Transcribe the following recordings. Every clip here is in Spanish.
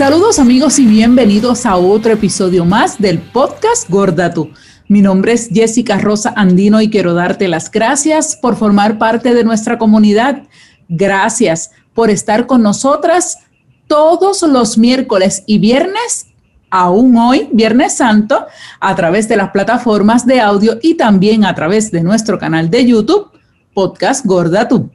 Saludos amigos y bienvenidos a otro episodio más del podcast Gorda Tú. Mi nombre es Jessica Rosa Andino y quiero darte las gracias por formar parte de nuestra comunidad. Gracias por estar con nosotras todos los miércoles y viernes, aún hoy, Viernes Santo, a través de las plataformas de audio y también a través de nuestro canal de YouTube, Podcast Gorda Tú.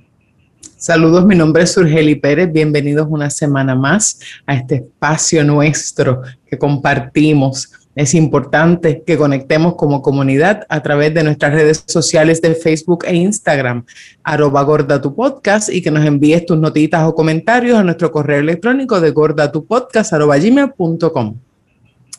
Saludos, mi nombre es Surgeli Pérez. Bienvenidos una semana más a este espacio nuestro que compartimos. Es importante que conectemos como comunidad a través de nuestras redes sociales de Facebook e Instagram, arroba gorda y que nos envíes tus notitas o comentarios a nuestro correo electrónico de gordatupodcast arroba gmail.com.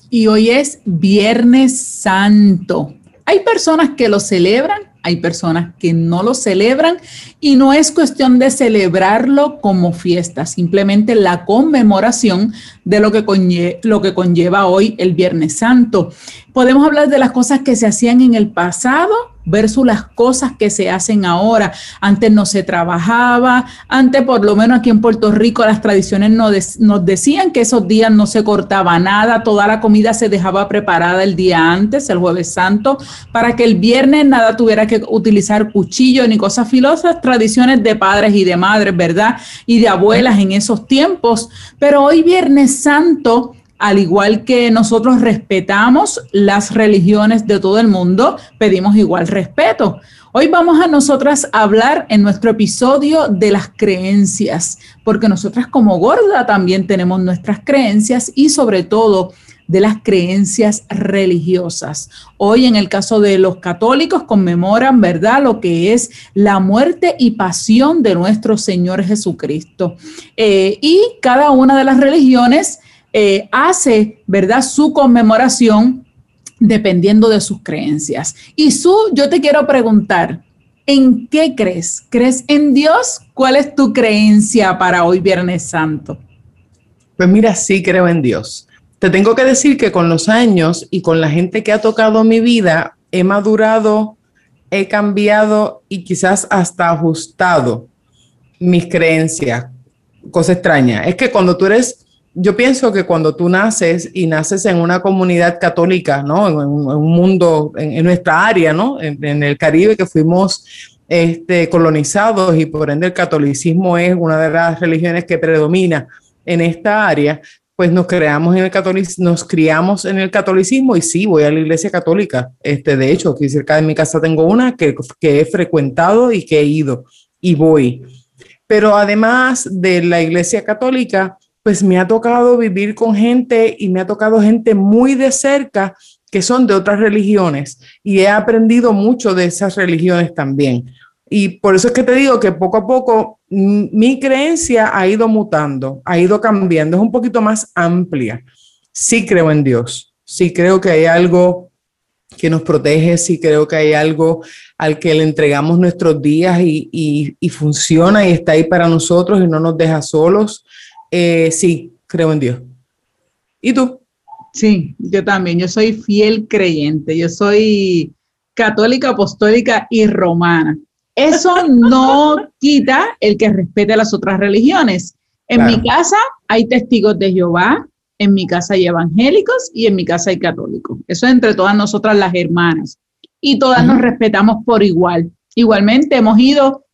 Y hoy es Viernes Santo. Hay personas que lo celebran hay personas que no lo celebran y no es cuestión de celebrarlo como fiesta, simplemente la conmemoración de lo que, lo que conlleva hoy el Viernes Santo. Podemos hablar de las cosas que se hacían en el pasado versus las cosas que se hacen ahora. Antes no se trabajaba, antes por lo menos aquí en Puerto Rico las tradiciones nos, decían que esos días no se cortaba nada, toda la comida se dejaba preparada el día antes, el jueves santo, para que el viernes nada tuviera que utilizar cuchillo ni cosas filosas, tradiciones de padres y de madres, ¿verdad? Y de abuelas en esos tiempos. Pero hoy viernes santo al igual que nosotros respetamos las religiones de todo el mundo, pedimos igual respeto. Hoy vamos a nosotras hablar en nuestro episodio de las creencias, porque nosotras como gorda también tenemos nuestras creencias y sobre todo de las creencias religiosas. Hoy en el caso de los católicos conmemoran, ¿verdad?, lo que es la muerte y pasión de nuestro Señor Jesucristo. Eh, y cada una de las religiones eh, hace, ¿verdad?, su conmemoración dependiendo de sus creencias. Y su, yo te quiero preguntar, ¿en qué crees? ¿Crees en Dios? ¿Cuál es tu creencia para hoy Viernes Santo? Pues mira, sí creo en Dios. Te tengo que decir que con los años y con la gente que ha tocado mi vida, he madurado, he cambiado y quizás hasta ajustado mis creencias. Cosa extraña. Es que cuando tú eres yo pienso que cuando tú naces y naces en una comunidad católica, ¿no? En, un mundo, en, nuestra área, ¿no? En, el Caribe que fuimos este, colonizados y por ende el catolicismo es una de las religiones que predomina en esta área, pues nos creamos en el catolicismo, nos criamos en el catolicismo y sí, voy a la iglesia católica. Este, de hecho, aquí cerca de mi casa tengo una que, que he frecuentado y que he ido y voy. Pero además de la iglesia católica, pues me ha tocado vivir con gente y me ha tocado gente muy de cerca que son de otras religiones y he aprendido mucho de esas religiones también. Y por eso es que te digo que poco a poco mi creencia ha ido mutando, ha ido cambiando, es un poquito más amplia. Sí creo en Dios, sí creo que hay algo que nos protege, sí creo que hay algo al que le entregamos nuestros días y, y funciona y está ahí para nosotros y no nos deja solos. Eh, sí, creo en Dios. ¿Y tú? Sí, yo también. Yo soy fiel creyente. Yo soy católica, apostólica y romana. Eso no quita el que respete las otras religiones. En mi casa hay testigos de Jehová, en mi casa hay evangélicos y en mi casa hay católicos. Eso es entre todas nosotras las hermanas. Y todas nos respetamos por igual. Igualmente hemos ido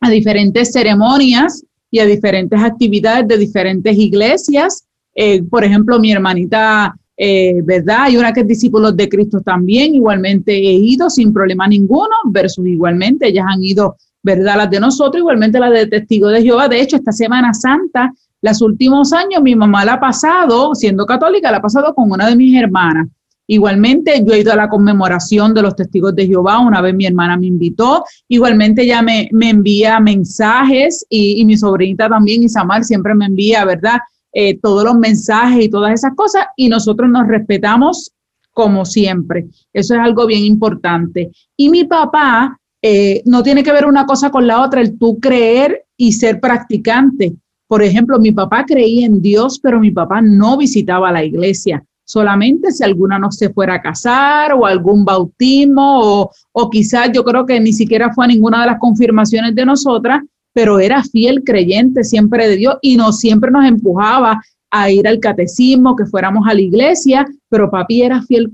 a diferentes ceremonias y a diferentes actividades de diferentes iglesias. Eh, por ejemplo, mi hermanita, eh, ¿verdad? Hay una que es discípulos de Cristo también, igualmente he ido sin problema ninguno, versus igualmente ellas han ido, ¿verdad? Las de nosotros, igualmente las de Testigo de Jehová. De hecho, esta Semana Santa, los últimos años, mi mamá la ha pasado, siendo católica, la ha pasado con una de mis hermanas. Igualmente, yo he ido a la conmemoración de los testigos de Jehová, una vez mi hermana me invitó, igualmente ella me, envía mensajes y, mi sobrinita también, Isamar, siempre me envía, ¿verdad? Eh, todos los mensajes y todas esas cosas y nosotros nos respetamos como siempre. Eso es algo bien importante. Y mi papá eh, no tiene que ver una cosa con la otra, el tú creer y ser practicante. Por ejemplo, mi papá creía en Dios, pero mi papá no visitaba la iglesia solamente si alguna no se fuera a casar o algún bautismo o, o quizás yo creo que ni siquiera fue a ninguna de las confirmaciones de nosotras, pero era fiel creyente siempre de Dios y no siempre nos empujaba a ir al catecismo, que fuéramos a la iglesia, pero papi era fiel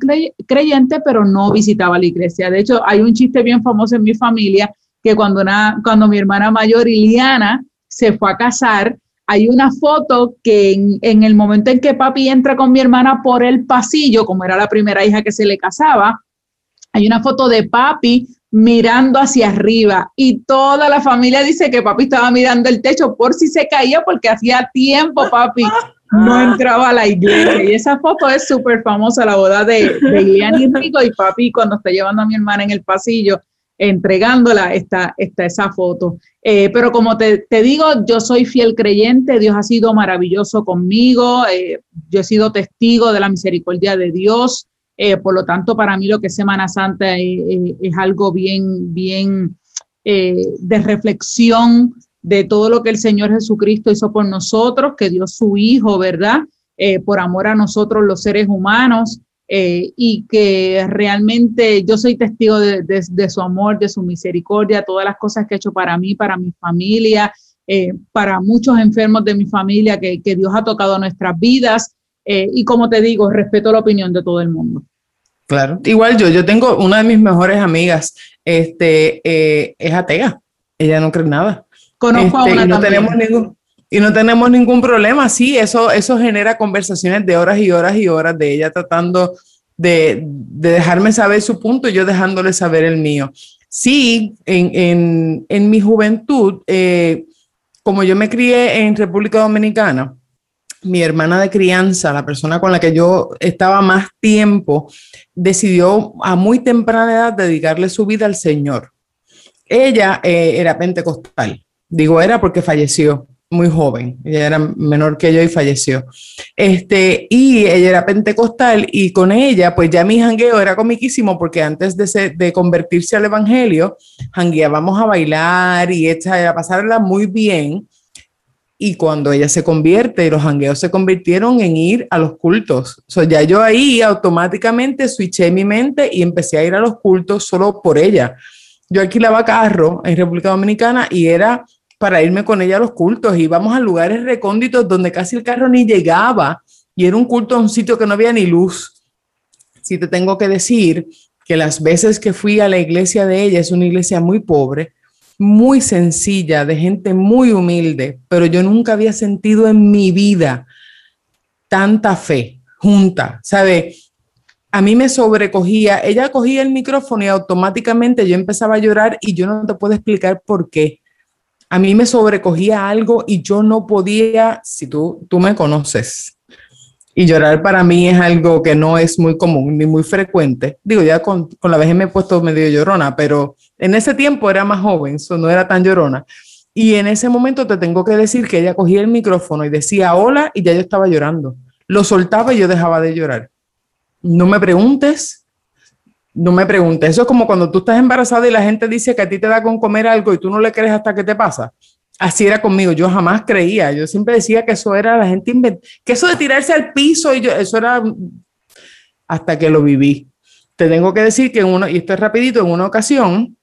creyente, pero no visitaba la iglesia. De hecho, hay un chiste bien famoso en mi familia que cuando, una, cuando mi hermana mayor, Iliana, se fue a casar, hay una foto que en, el momento en que papi entra con mi hermana por el pasillo, como era la primera hija que se le casaba, hay una foto de papi mirando hacia arriba y toda la familia dice que papi estaba mirando el techo por si se caía porque hacía tiempo papi no entraba a la iglesia. Y esa foto es súper famosa, la boda de, de y Rico y papi cuando está llevando a mi hermana en el pasillo entregándola está esa foto. Eh, pero como te, digo, yo soy fiel creyente, Dios ha sido maravilloso conmigo, eh, yo he sido testigo de la misericordia de Dios, eh, por lo tanto, para mí lo que es Semana Santa es algo bien, bien de reflexión de todo lo que el Señor Jesucristo hizo por nosotros, que dio su Hijo, ¿verdad? por amor a nosotros los seres humanos. Eh, y que realmente yo soy testigo de, su amor, de su misericordia, todas las cosas que ha hecho para mí, para mi familia, eh, para muchos enfermos de mi familia que, Dios ha tocado nuestras vidas. Eh, y como te digo, respeto la opinión de todo el mundo. Claro, igual yo, yo tengo una de mis mejores amigas, este, es atea, ella no cree nada. Conozco a este, una y no tenemos ningún y no tenemos ningún problema. Sí, eso, eso genera conversaciones de horas y horas y horas de ella tratando de, dejarme saber su punto y yo dejándole saber el mío. Sí, en, mi juventud, eh, como yo me crié en República Dominicana, mi hermana de crianza, la persona con la que yo estaba más tiempo, decidió a muy temprana edad dedicarle su vida al Señor. Ella eh, era pentecostal, digo era porque falleció, muy joven, ella era menor que yo y falleció. Este, y ella era pentecostal y con ella, pues ya mi jangueo era comiquísimo porque antes de, de convertirse al evangelio, jangueábamos a bailar y a pasarla muy bien. Y cuando ella se convierte, los jangueos se convirtieron en ir a los cultos. O sea, ya yo ahí automáticamente switché mi mente y empecé a ir a los cultos solo por ella. Yo alquilaba carro en República Dominicana y era para irme con ella a los cultos. Íbamos a lugares recónditos donde casi el carro ni llegaba y era un culto a un sitio que no había ni luz. Si te tengo que decir que las veces que fui a la iglesia de ella es una iglesia muy pobre, muy sencilla, de gente muy humilde, pero yo nunca había sentido en mi vida tanta fe junta, ¿sabe? A mí me sobrecogía, ella cogía el micrófono y automáticamente yo empezaba a llorar y yo no te puedo explicar por qué a mí me sobrecogía algo y yo no podía, si tú, tú me conoces, y llorar para mí es algo que no es muy común ni muy frecuente. Digo, ya con, con la vez me he puesto medio llorona, pero en ese tiempo era más joven, eso no era tan llorona. Y en ese momento te tengo que decir que ella cogía el micrófono y decía hola y ya yo estaba llorando. Lo soltaba y yo dejaba de llorar. No me preguntes no me preguntes, eso es como cuando tú estás embarazada y la gente dice que a ti te da con comer algo y tú no le crees hasta que te pasa. Así era conmigo, yo jamás creía, yo siempre decía que eso era la gente que eso de tirarse al piso y yo, eso era hasta que lo viví. Te tengo que decir que en uno, y esto es rapidito, en una ocasión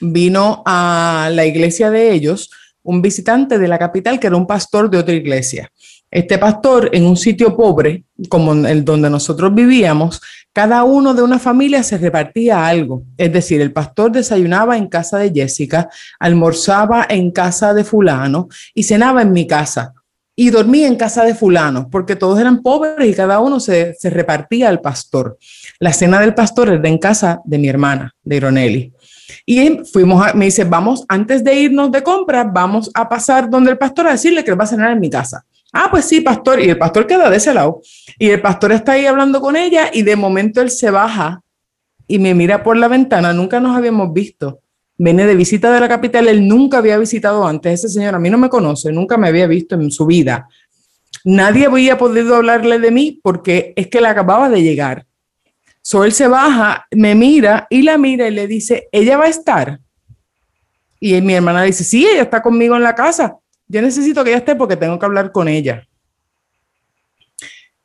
vino a la iglesia de ellos un visitante de la capital que era un pastor de otra iglesia. Este pastor en un sitio pobre, como el donde nosotros vivíamos, cada uno de una familia se repartía algo. Es decir, el pastor desayunaba en casa de Jessica, almorzaba en casa de fulano y cenaba en mi casa. Y dormía en casa de fulano, porque todos eran pobres y cada uno se, repartía al pastor. La cena del pastor era en casa de mi hermana, de Ironelli. Y fuimos, a, me dice, vamos, antes de irnos de compra, vamos a pasar donde el pastor a decirle que va a cenar en mi casa. Ah, pues sí, pastor. Y el pastor queda de ese lado. Y el pastor está ahí hablando con ella y de momento él se baja y me mira por la ventana. Nunca nos habíamos visto. Viene de visita de la capital. Él nunca había visitado antes. Ese señor a mí no me conoce, nunca me había visto en su vida. Nadie había podido hablarle de mí porque es que él acababa de llegar. So él se baja, me mira y la mira y le dice, ella va a estar. Y mi hermana dice, sí, ella está conmigo en la casa yo necesito que ella esté porque tengo que hablar con ella.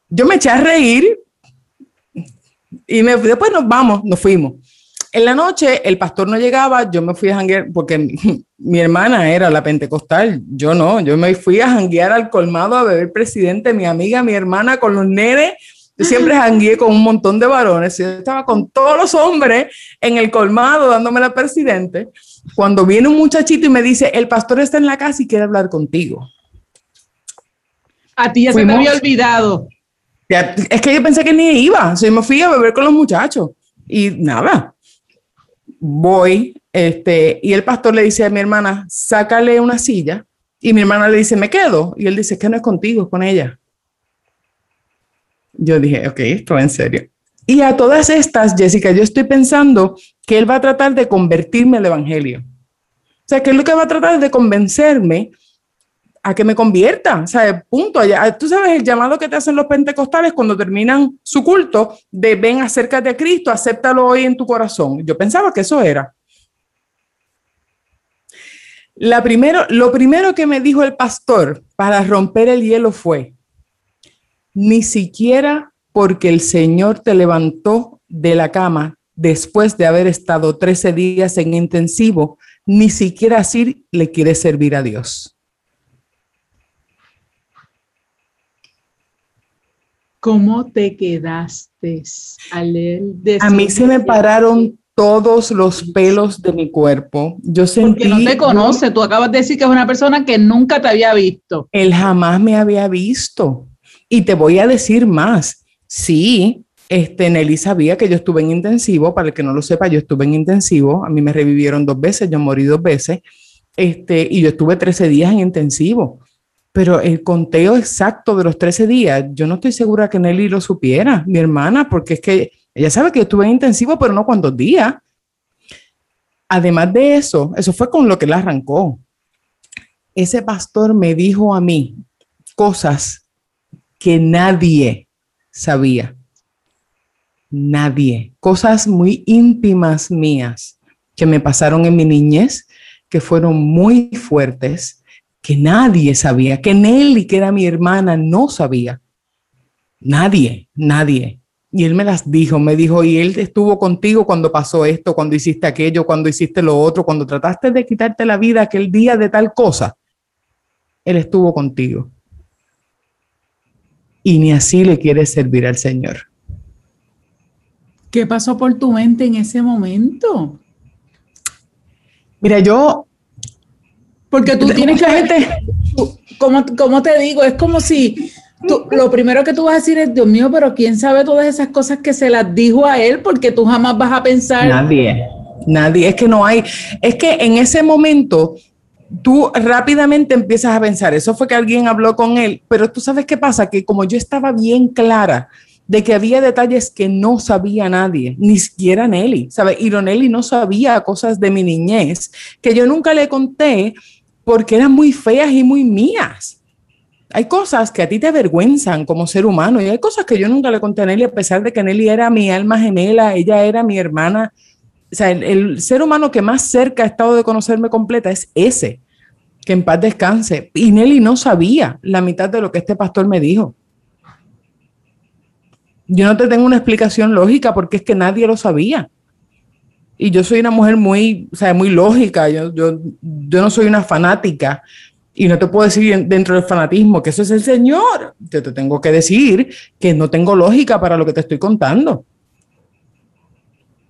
Yo me eché a reír y me, después nos vamos, nos fuimos. En la noche el pastor no llegaba, yo me fui a janguear, porque mi, hermana era la pentecostal, yo no, yo me fui a janguear al colmado a beber presidente, mi amiga, mi hermana, con los nenes. Yo siempre jangueé con un montón de varones, yo estaba con todos los hombres en el colmado dándome la presidente. Cuando viene un muchachito y me dice, el pastor está en la casa y quiere hablar contigo. A ti ya se me había olvidado. es que yo pensé que ni iba, o me fui a beber con los muchachos y nada, voy, este, y el pastor le dice a mi hermana, sácale una silla, y mi hermana le dice, me quedo, y él dice, que no es contigo, es con ella. Yo dije, ok, esto en serio. Y a todas estas, Jessica, yo estoy pensando que él va a tratar de convertirme al evangelio. O sea, que es lo que va a tratar de convencerme a que me convierta, o sea, punto. Tú sabes el llamado que te hacen los pentecostales cuando terminan su culto de ven, acércate a Cristo, acéptalo hoy en tu corazón. Yo pensaba que eso era. La primero, lo primero que me dijo el pastor para romper el hielo fue, ni siquiera porque el Señor te levantó de la cama después de haber estado 13 días en intensivo, ni siquiera así le quieres servir a Dios. ¿Cómo te quedaste al A mí se me pararon todos los pelos de mi cuerpo. Yo sentí. Porque no te conoce. Tú acabas de decir que es una persona que nunca te había visto. Él jamás me había visto. Y te voy a decir más. Sí, este, Nelly sabía que yo estuve en intensivo. Para el que no lo sepa, yo estuve en intensivo. A mí me revivieron dos veces. Yo morí dos veces. Este, y yo estuve 13 días en intensivo. Pero el conteo exacto de los 13 días, yo no estoy segura que Nelly lo supiera, mi hermana, porque es que ella sabe que estuve en intensivo, pero no cuántos días. Además de eso, eso fue con lo que la arrancó. Ese pastor me dijo a mí cosas que nadie sabía. Nadie. Cosas muy íntimas mías que me pasaron en mi niñez, que fueron muy fuertes que nadie sabía, que Nelly, que era mi hermana, no sabía. Nadie, nadie. Y él me las dijo, me dijo, y él estuvo contigo cuando pasó esto, cuando hiciste aquello, cuando hiciste lo otro, cuando trataste de quitarte la vida aquel día de tal cosa. Él estuvo contigo. Y ni así le quieres servir al Señor. ¿Qué pasó por tu mente en ese momento? Mira, yo porque tú tienes que, gente, como, como te digo, es como si tú, lo primero que tú vas a decir es, Dios mío, pero ¿quién sabe todas esas cosas que se las dijo a él? Porque tú jamás vas a pensar. Nadie, nadie, es que no hay, es que en ese momento tú rápidamente empiezas a pensar, eso fue que alguien habló con él, pero tú sabes qué pasa, que como yo estaba bien clara de que había detalles que no sabía nadie, ni siquiera Nelly, ¿sabes? Y Nelly no sabía cosas de mi niñez que yo nunca le conté porque eran muy feas y muy mías. Hay cosas que a ti te avergüenzan como ser humano y hay cosas que yo nunca le conté a Nelly a pesar de que Nelly era mi alma gemela, ella era mi hermana. O sea, el, ser humano que más cerca ha estado de conocerme completa es ese, que en paz descanse. Y Nelly no sabía la mitad de lo que este pastor me dijo. Yo no te tengo una explicación lógica porque es que nadie lo sabía y yo soy una mujer muy, o sea, muy lógica, yo, yo, yo no soy una fanática y no te puedo decir dentro del fanatismo que eso es el Señor. Yo te tengo que decir que no tengo lógica para lo que te estoy contando.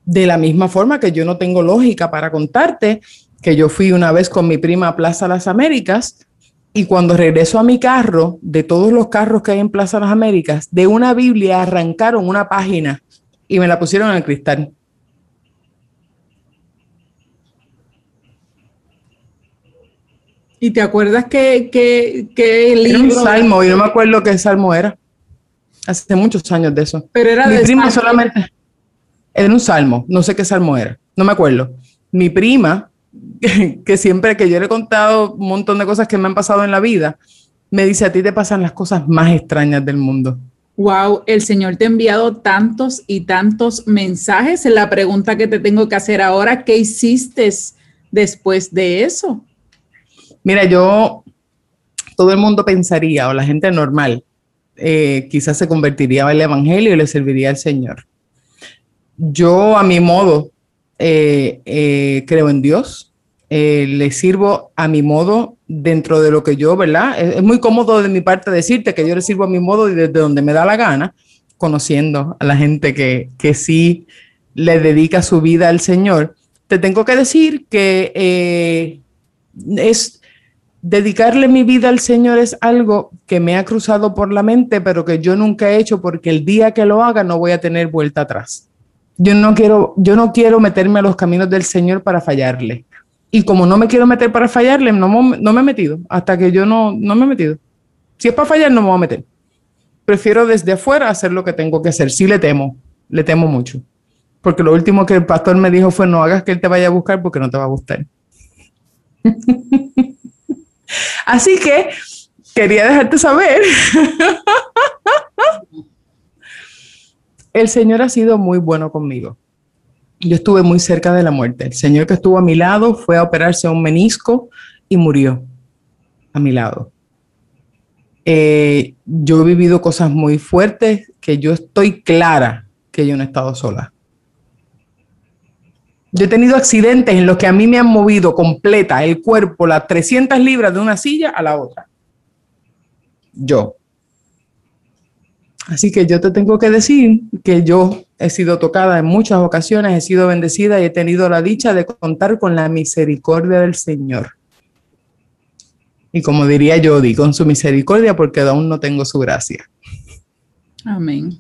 De la misma forma que yo no tengo lógica para contarte que yo fui una vez con mi prima a Plaza Las Américas y cuando regreso a mi carro, de todos los carros que hay en Plaza Las Américas, de una Biblia arrancaron una página y me la pusieron en el cristal. ¿Y te acuerdas que, que, el libro... Era un salmo, y no me acuerdo qué salmo era. Hace muchos años de eso. Pero era Mi prima solamente... Era un salmo, no sé qué salmo era, no me acuerdo. Mi prima, que siempre que yo le he contado un montón de cosas que me han pasado en la vida, me dice, a ti te pasan las cosas más extrañas del mundo. Wow, el Señor te ha enviado tantos y tantos mensajes. La pregunta que te tengo que hacer ahora, ¿qué hiciste después de eso? Mira, yo, todo el mundo pensaría, o la gente normal, eh, quizás se convertiría al Evangelio y le serviría al Señor. Yo, a mi modo, eh, eh, creo en Dios, eh, le sirvo a mi modo dentro de lo que yo, ¿verdad? Es, muy cómodo de mi parte decirte que yo le sirvo a mi modo y desde donde me da la gana, conociendo a la gente que, que sí le dedica su vida al Señor. Te tengo que decir que es dedicarle mi vida al Señor es algo que me ha cruzado por la mente, pero que yo nunca he hecho porque el día que lo haga no voy a tener vuelta atrás. Yo no quiero, yo no quiero meterme a los caminos del Señor para fallarle. Y como no me quiero meter para fallarle, no, no me he metido. Hasta que yo no, no me he metido. Si es para fallar, no me voy a meter. Prefiero desde afuera hacer lo que tengo que hacer. Sí le temo, le temo mucho. Porque lo último que el pastor me dijo fue no hagas que él te vaya a buscar porque no te va a gustar. Así que quería dejarte saber. El Señor ha sido muy bueno conmigo. Yo estuve muy cerca de la muerte. El Señor que estuvo a mi lado fue a operarse un menisco y murió a mi lado. Eh, yo he vivido cosas muy fuertes que yo estoy clara que yo no he estado sola. Yo he tenido accidentes en los que a mí me han movido completa el cuerpo, las 300 libras de una silla a la otra. Yo. Así que yo te tengo que decir que yo he sido tocada en muchas ocasiones, he sido bendecida y he tenido la dicha de contar con la misericordia del Señor. Y como diría Jody, con su misericordia porque aún no tengo su gracia. Amén.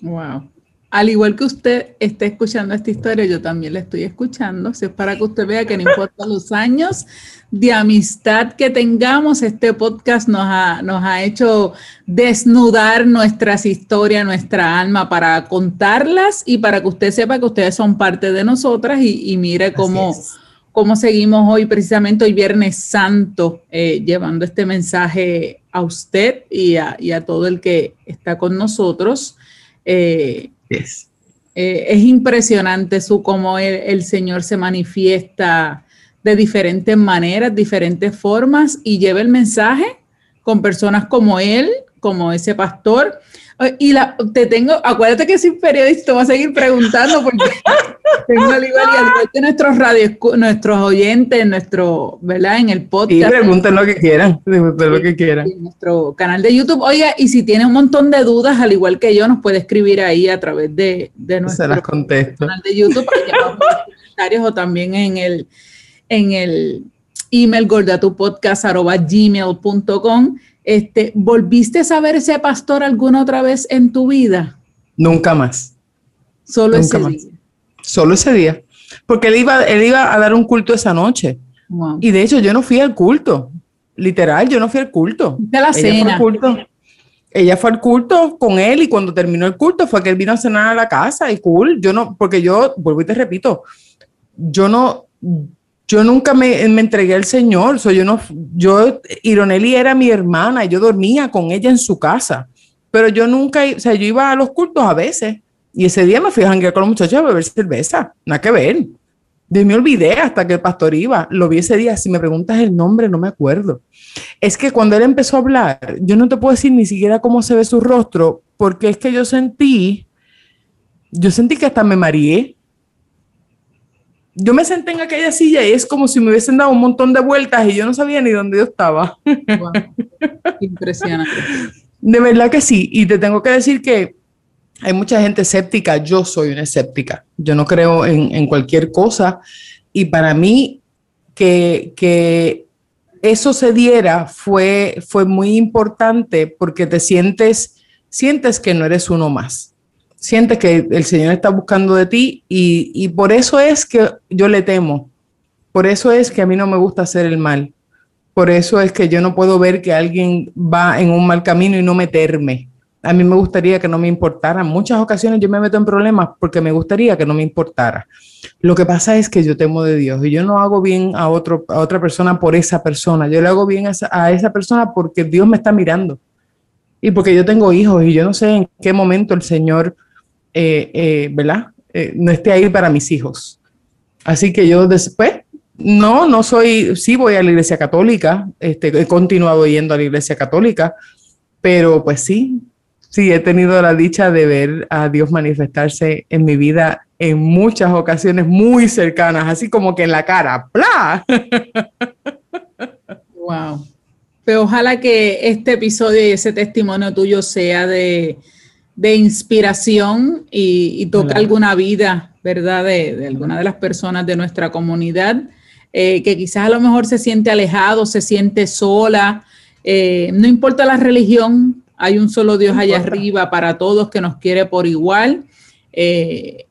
Wow al igual que usted esté escuchando esta historia, yo también la estoy escuchando. Si es para que usted vea que no importa los años de amistad que tengamos, este podcast nos ha, nos ha hecho desnudar nuestras historias, nuestra alma para contarlas y para que usted sepa que ustedes son parte de nosotras y, mire cómo, cómo seguimos hoy, precisamente hoy Viernes Santo, eh, llevando este mensaje a usted y a, y a todo el que está con nosotros. Eh, eh, es impresionante su cómo el, Señor se manifiesta de diferentes maneras, diferentes formas y lleva el mensaje con personas como él, como ese pastor, y la, te tengo, acuérdate que soy periodista, voy a seguir preguntando porque tengo al igual y nuestros radios, nuestros oyentes, nuestro, ¿verdad? En el podcast. Y pregunten lo que quieran, lo que quieran. En nuestro canal de YouTube. Oiga, y si tiene un montón de dudas, al igual que yo, nos puede escribir ahí a través de, de nuestro canal de YouTube comentarios o también en el, en el email gordatupodcast.gmail.com este, ¿Volviste a ver ese pastor alguna otra vez en tu vida? Nunca más. Solo ese día. Solo ese día. Porque él iba, él iba a dar un culto esa noche. Y de hecho, yo no fui al culto. Literal, yo no fui al culto. De la cena. culto. Ella fue al culto con él y cuando terminó el culto fue que él vino a cenar a la casa y cool. Yo no, porque yo, vuelvo y te repito, yo no, yo nunca me, entregué al Señor. So, yo no, yo, Ironeli era mi hermana y yo dormía con ella en su casa. Pero yo nunca, o sea, yo iba a los cultos a veces. Y ese día me fui a janguear con los muchachos a beber cerveza. Nada que ver. De me olvidé hasta que el pastor iba. Lo vi ese día. Si me preguntas el nombre, no me acuerdo. Es que cuando él empezó a hablar, yo no te puedo decir ni siquiera cómo se ve su rostro, porque es que yo sentí, yo sentí que hasta me mareé yo me senté en aquella silla y es como si me hubiesen dado un montón de vueltas y yo no sabía ni dónde yo estaba. Impresionante. De verdad que sí. Y te tengo que decir que hay mucha gente escéptica. Yo soy una escéptica. Yo no creo en, cualquier cosa. Y para mí, que, que, eso se diera fue, fue muy importante porque te sientes, sientes que no eres uno más sientes que el Señor está buscando de ti y, por eso es que yo le temo. Por eso es que a mí no me gusta hacer el mal. Por eso es que yo no puedo ver que alguien va en un mal camino y no meterme. A mí me gustaría que no me importara. Muchas ocasiones yo me meto en problemas porque me gustaría que no me importara. Lo que pasa es que yo temo de Dios y yo no hago bien a, otro, a otra persona por esa persona. Yo le hago bien a esa, a esa persona porque Dios me está mirando y porque yo tengo hijos y yo no sé en qué momento el Señor eh, eh, ¿verdad? Eh, no esté ahí para mis hijos. Así que yo después, no, no soy, sí voy a la iglesia católica, este, he continuado yendo a la iglesia católica, pero pues sí, sí he tenido la dicha de ver a Dios manifestarse en mi vida en muchas ocasiones muy cercanas, así como que en la cara, ¡Pla! Wow. Pero ojalá que este episodio y ese testimonio tuyo sea de, inspiración y, toque alguna vida, ¿verdad? De, alguna de las personas de nuestra comunidad, eh, que quizás a lo mejor se siente alejado, se siente sola. Eh, no importa la religión, hay un solo Dios allá arriba para todos que nos quiere por igual. Eh,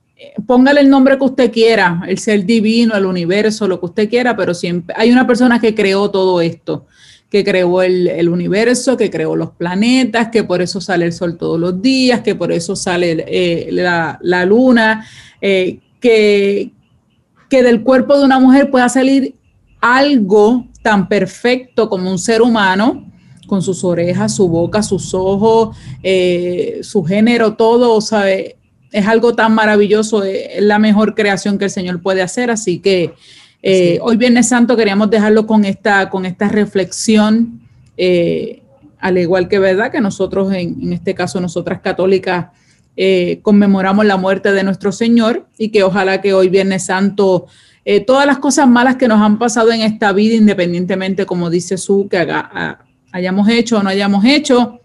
póngale el nombre que usted quiera, el ser divino, el universo, lo que usted quiera, pero siempre hay una persona que creó todo esto, que creó el, universo, que creó los planetas, que por eso sale el sol todos los días, que por eso sale eh, la, luna, eh, que, que del cuerpo de una mujer pueda salir algo tan perfecto como un ser humano, con sus orejas, su boca, sus ojos, eh, su género, todo, ¿sabe? es algo tan maravilloso, es la mejor creación que el Señor puede hacer. Así que eh, hoy Viernes Santo queríamos dejarlo con esta, con esta reflexión, eh, al igual que verdad que nosotros, en, este caso, nosotras católicas, conmemoramos la muerte de nuestro Señor y que ojalá que hoy Viernes Santo, todas las cosas malas que nos han pasado en esta vida, independientemente, como dice su, que hayamos hecho o no hayamos hecho,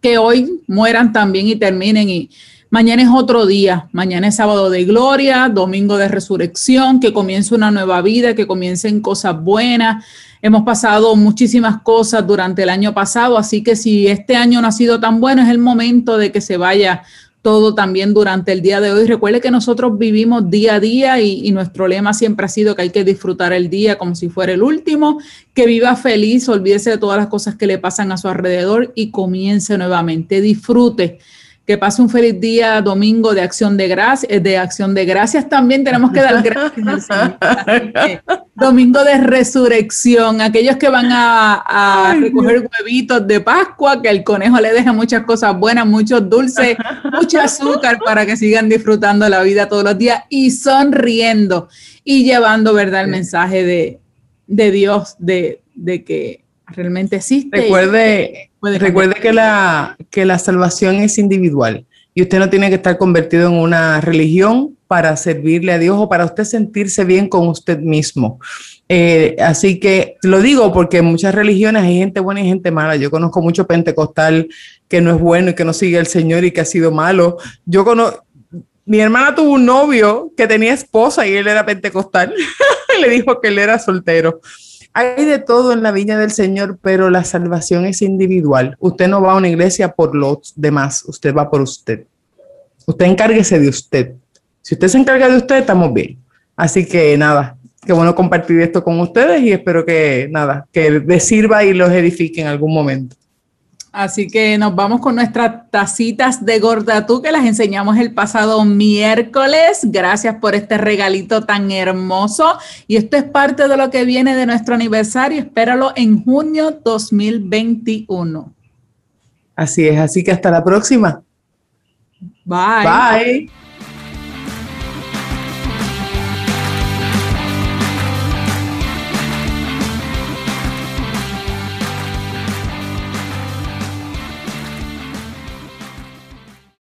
que hoy mueran también y terminen y Mañana es otro día, mañana es sábado de gloria, domingo de resurrección, que comience una nueva vida, que comiencen cosas buenas. Hemos pasado muchísimas cosas durante el año pasado, así que si este año no ha sido tan bueno, es el momento de que se vaya todo también durante el día de hoy. Recuerde que nosotros vivimos día a día y, y, nuestro lema siempre ha sido que hay que disfrutar el día como si fuera el último, que viva feliz, olvídese de todas las cosas que le pasan a su alrededor y comience nuevamente. Disfrute que pase un feliz día domingo de acción de gracias, eh, de acción de gracias también tenemos que dar gracias domingo de resurrección, aquellos que van a, recoger huevitos de Pascua, que el conejo le deje muchas cosas buenas, muchos dulces, mucho azúcar para que sigan disfrutando la vida todos los días y sonriendo y llevando, ¿verdad?, el mensaje de, de Dios, de, de que realmente existe. Recuerde, recuerde que, la, que la salvación es individual y usted no tiene que estar convertido en una religión para servirle a Dios o para usted sentirse bien con usted mismo. Eh, así que lo digo porque en muchas religiones hay gente buena y gente mala. Yo conozco mucho pentecostal que no es bueno y que no sigue al Señor y que ha sido malo. Yo conozco, mi hermana tuvo un novio que tenía esposa y él era pentecostal. Le dijo que él era soltero. Hay de todo en la viña del Señor, pero la salvación es individual. Usted no va a una iglesia por los demás, usted va por usted. Usted encárguese de usted. Si usted se encarga de usted, estamos bien. Así que nada, qué bueno compartir esto con ustedes y espero que nada, que les sirva y los edifique en algún momento. Así que nos vamos con nuestras tacitas de gordatú que las enseñamos el pasado miércoles. Gracias por este regalito tan hermoso. Y esto es parte de lo que viene de nuestro aniversario. Espéralo en junio 2021. Así es, así que hasta la próxima. Bye. Bye.